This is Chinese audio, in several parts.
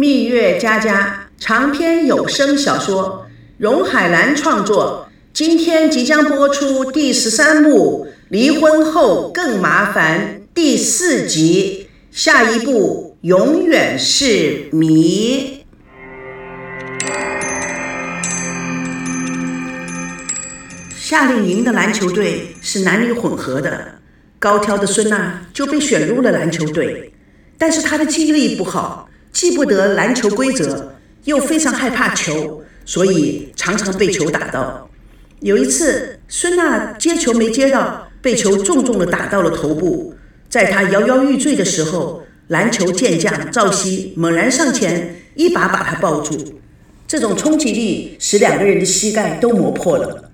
蜜月佳佳长篇有声小说，荣海兰创作，今天即将播出第十三幕《离婚后更麻烦》第四集，下一步永远是谜。夏令营的篮球队是男女混合的，高挑的孙娜就被选入了篮球队，但是她的记忆力不好。记不得篮球规则，又非常害怕球，所以常常被球打到。有一次，孙娜接球没接到，被球重重的打到了头部。在她摇摇欲坠的时候，篮球健将赵熙猛然上前，一把把她抱住。这种冲击力使两个人的膝盖都磨破了。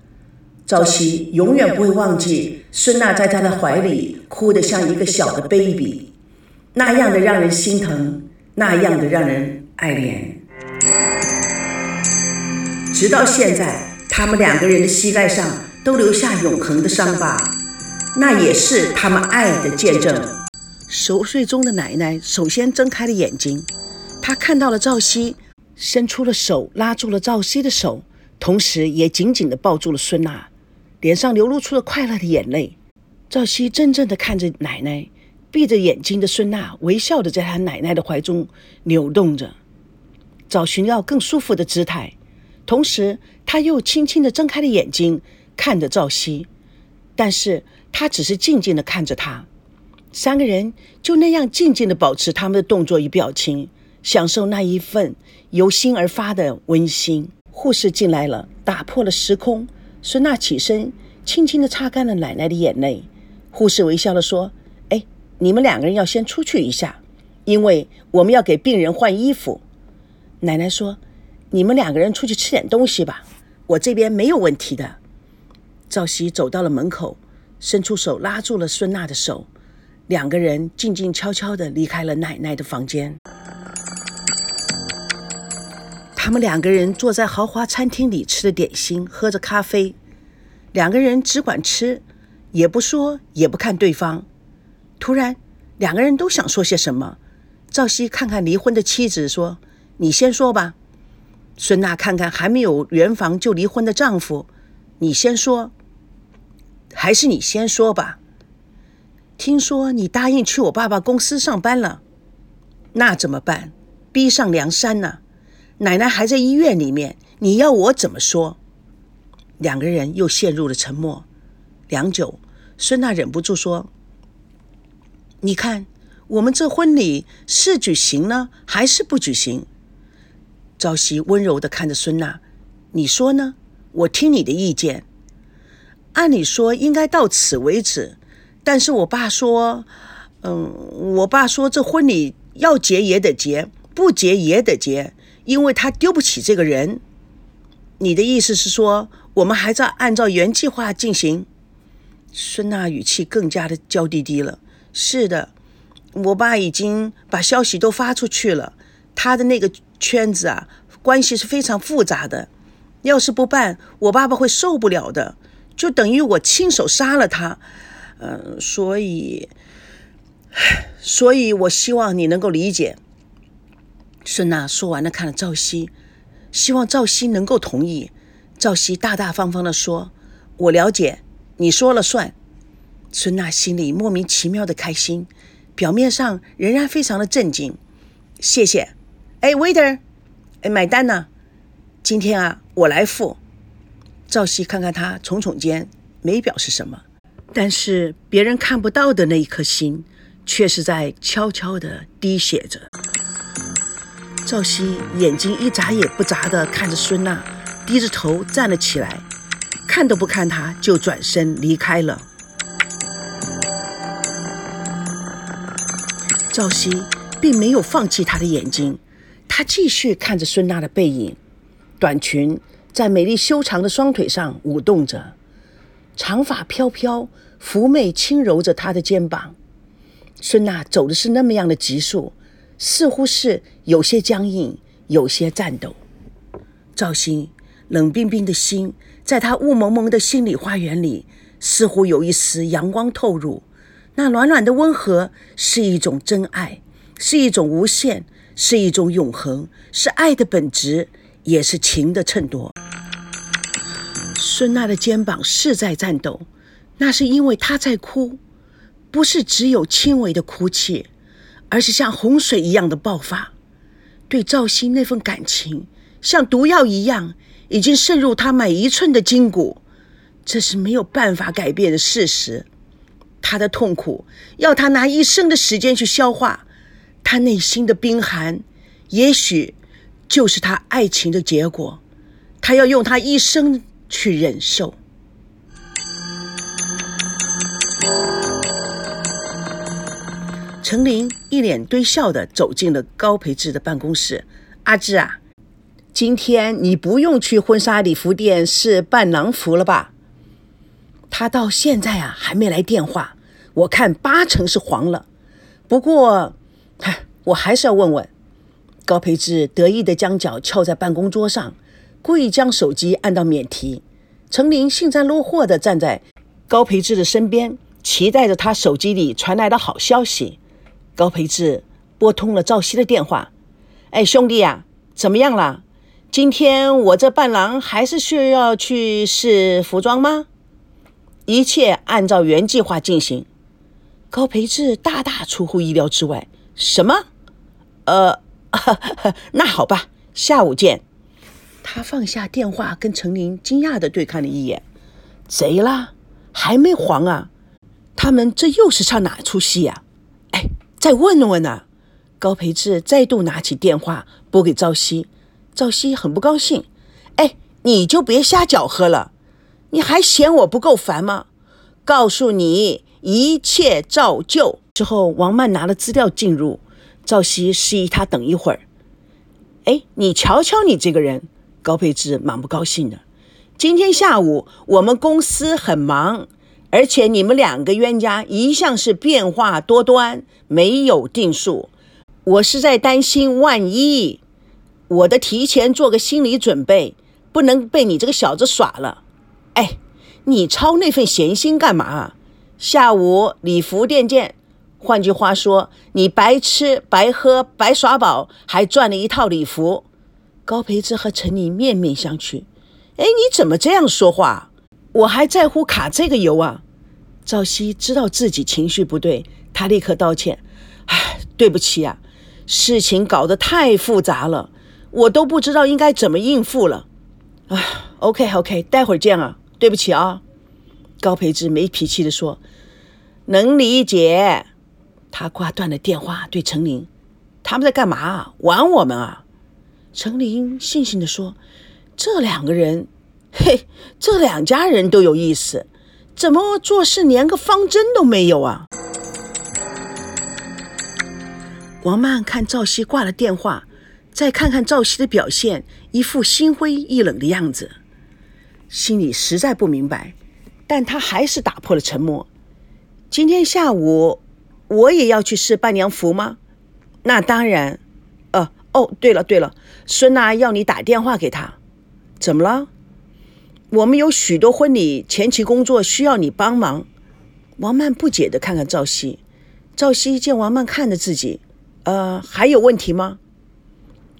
赵熙永远不会忘记孙娜在他的怀里哭得像一个小的 baby，那样的让人心疼。那样的让人爱怜，直到现在，他们两个人的膝盖上都留下永恒的伤疤，那也是他们爱的见证。熟睡中的奶奶首先睁开了眼睛，她看到了赵熙，伸出了手拉住了赵熙的手，同时也紧紧地抱住了孙娜，脸上流露出了快乐的眼泪。赵熙怔怔地看着奶奶。闭着眼睛的孙娜微笑的在她奶奶的怀中扭动着，找寻要更舒服的姿态。同时，她又轻轻的睁开了眼睛，看着赵熙，但是她只是静静的看着他。三个人就那样静静的保持他们的动作与表情，享受那一份由心而发的温馨。护士进来了，打破了时空。孙娜起身，轻轻的擦干了奶奶的眼泪。护士微笑的说。你们两个人要先出去一下，因为我们要给病人换衣服。奶奶说：“你们两个人出去吃点东西吧，我这边没有问题的。”赵熙走到了门口，伸出手拉住了孙娜的手，两个人静静悄悄地离开了奶奶的房间。他们两个人坐在豪华餐厅里吃着点心，喝着咖啡，两个人只管吃，也不说，也不看对方。突然，两个人都想说些什么。赵熙看看离婚的妻子，说：“你先说吧。”孙娜看看还没有圆房就离婚的丈夫，“你先说。”还是你先说吧。听说你答应去我爸爸公司上班了，那怎么办？逼上梁山呢？奶奶还在医院里面，你要我怎么说？两个人又陷入了沉默。良久，孙娜忍不住说。你看，我们这婚礼是举行呢，还是不举行？朝夕温柔的看着孙娜，你说呢？我听你的意见。按理说应该到此为止，但是我爸说，嗯，我爸说这婚礼要结也得结，不结也得结，因为他丢不起这个人。你的意思是说，我们还在按照原计划进行？孙娜语气更加的娇滴滴了。是的，我爸已经把消息都发出去了。他的那个圈子啊，关系是非常复杂的。要是不办，我爸爸会受不了的，就等于我亲手杀了他。嗯，所以，所以我希望你能够理解。孙娜说完了，看了赵熙，希望赵熙能够同意。赵熙大大方方的说：“我了解，你说了算。”孙娜心里莫名其妙的开心，表面上仍然非常的震惊。谢谢，哎，waiter，哎，买单呢？今天啊，我来付。赵熙看看他，耸耸肩，没表示什么。但是别人看不到的那一颗心，却是在悄悄的滴血着。赵熙眼睛一眨也不眨的看着孙娜，低着头站了起来，看都不看她，就转身离开了。赵熙并没有放弃他的眼睛，他继续看着孙娜的背影，短裙在美丽修长的双腿上舞动着，长发飘飘，妩媚轻柔着她的肩膀。孙娜走的是那么样的急速，似乎是有些僵硬，有些颤抖。赵熙冷冰冰的心，在他雾蒙蒙的心里花园里，似乎有一丝阳光透入。那暖暖的温和是一种真爱，是一种无限，是一种永恒，是爱的本质，也是情的衬托。孙娜的肩膀是在颤抖，那是因为她在哭，不是只有轻微的哭泣，而是像洪水一样的爆发。对赵鑫那份感情，像毒药一样，已经渗入他每一寸的筋骨，这是没有办法改变的事实。他的痛苦要他拿一生的时间去消化，他内心的冰寒，也许就是他爱情的结果。他要用他一生去忍受。程琳一脸堆笑的走进了高培志的办公室。阿志啊，今天你不用去婚纱礼服店试伴郎服了吧？他到现在啊还没来电话。我看八成是黄了，不过，嗨，我还是要问问。高培志得意的将脚翘在办公桌上，故意将手机按到免提。程琳幸灾乐祸的站在高培志的身边，期待着他手机里传来的好消息。高培志拨通了赵熙的电话：“哎，兄弟呀，怎么样了？今天我这伴郎还是需要去试服装吗？一切按照原计划进行。”高培志大大出乎意料之外，什么？呃，那好吧，下午见。他放下电话，跟程琳惊讶的对看了一眼。贼啦，还没黄啊？他们这又是唱哪出戏呀？哎，再问问呢。高培志再度拿起电话拨给赵熙，赵熙很不高兴。哎，你就别瞎搅和了，你还嫌我不够烦吗？告诉你。一切照旧。之后，王曼拿了资料进入，赵熙示意他等一会儿。哎，你瞧瞧你这个人，高佩芝蛮不高兴的。今天下午我们公司很忙，而且你们两个冤家一向是变化多端，没有定数。我是在担心，万一我的提前做个心理准备，不能被你这个小子耍了。哎，你操那份闲心干嘛？下午礼服店见。换句话说，你白吃白喝白耍宝，还赚了一套礼服。高培志和陈妮面面相觑。哎，你怎么这样说话？我还在乎卡这个油啊？赵熙知道自己情绪不对，他立刻道歉。唉，对不起啊，事情搞得太复杂了，我都不知道应该怎么应付了。啊，OK OK，待会儿见啊，对不起啊。高培志没脾气地说：“能理解。”他挂断了电话，对程琳：“他们在干嘛？玩我们啊？”程琳悻悻地说：“这两个人，嘿，这两家人都有意思，怎么做事连个方针都没有啊？”王曼看赵熙挂了电话，再看看赵熙的表现，一副心灰意冷的样子，心里实在不明白。但他还是打破了沉默。今天下午我也要去试伴娘服吗？那当然。呃，哦，对了对了，孙娜要你打电话给她。怎么了？我们有许多婚礼前期工作需要你帮忙。王曼不解的看看赵熙。赵熙见王曼看着自己，呃，还有问题吗？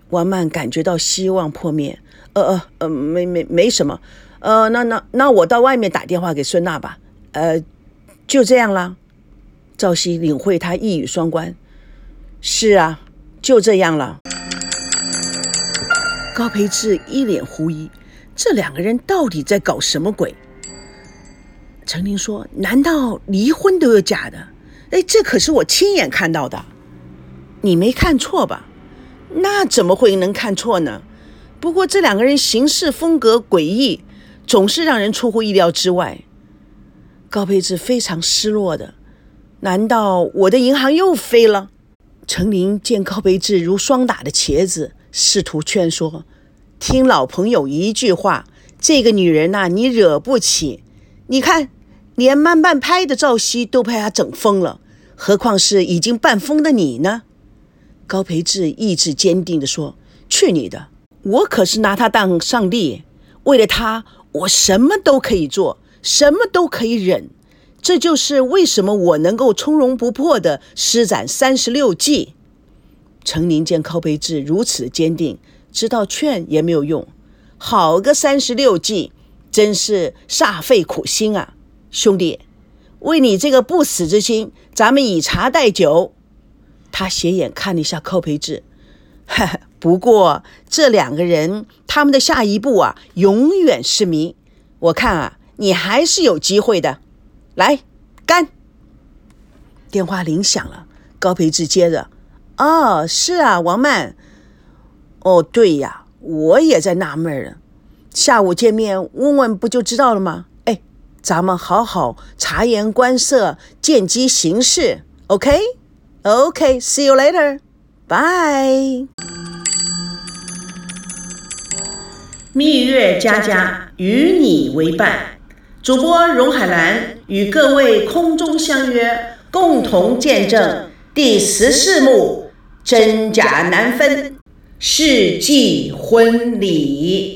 王曼感觉到希望破灭。呃呃呃，没没没什么。呃，那那那我到外面打电话给孙娜吧。呃，就这样了。赵熙领会他一语双关。是啊，就这样了。高培志一脸狐疑，这两个人到底在搞什么鬼？陈琳说：“难道离婚都有假的？哎，这可是我亲眼看到的。你没看错吧？那怎么会能看错呢？不过这两个人行事风格诡异。”总是让人出乎意料之外。高培志非常失落的，难道我的银行又飞了？程琳见高培志如霜打的茄子，试图劝说：“听老朋友一句话，这个女人呐，你惹不起。你看，连慢半拍的赵熙都被她整疯了，何况是已经半疯的你呢？”高培志意志坚定地说：“去你的！我可是拿他当上帝，为了他。”我什么都可以做，什么都可以忍，这就是为什么我能够从容不迫地施展三十六计。陈宁见寇培志如此坚定，知道劝也没有用。好个三十六计，真是煞费苦心啊！兄弟，为你这个不死之心，咱们以茶代酒。他斜眼看了一下寇培志，哈哈。不过这两个人，他们的下一步啊，永远是谜。我看啊，你还是有机会的。来，干！电话铃响了，高培志接着：“哦，是啊，王曼。哦，对呀。”我也在纳闷儿下午见面问问不就知道了吗？哎，咱们好好察言观色，见机行事。OK，OK，See you later，Bye。蜜月佳佳与你为伴，主播荣海兰与各位空中相约，共同见证第十四幕真假难分。世纪婚礼。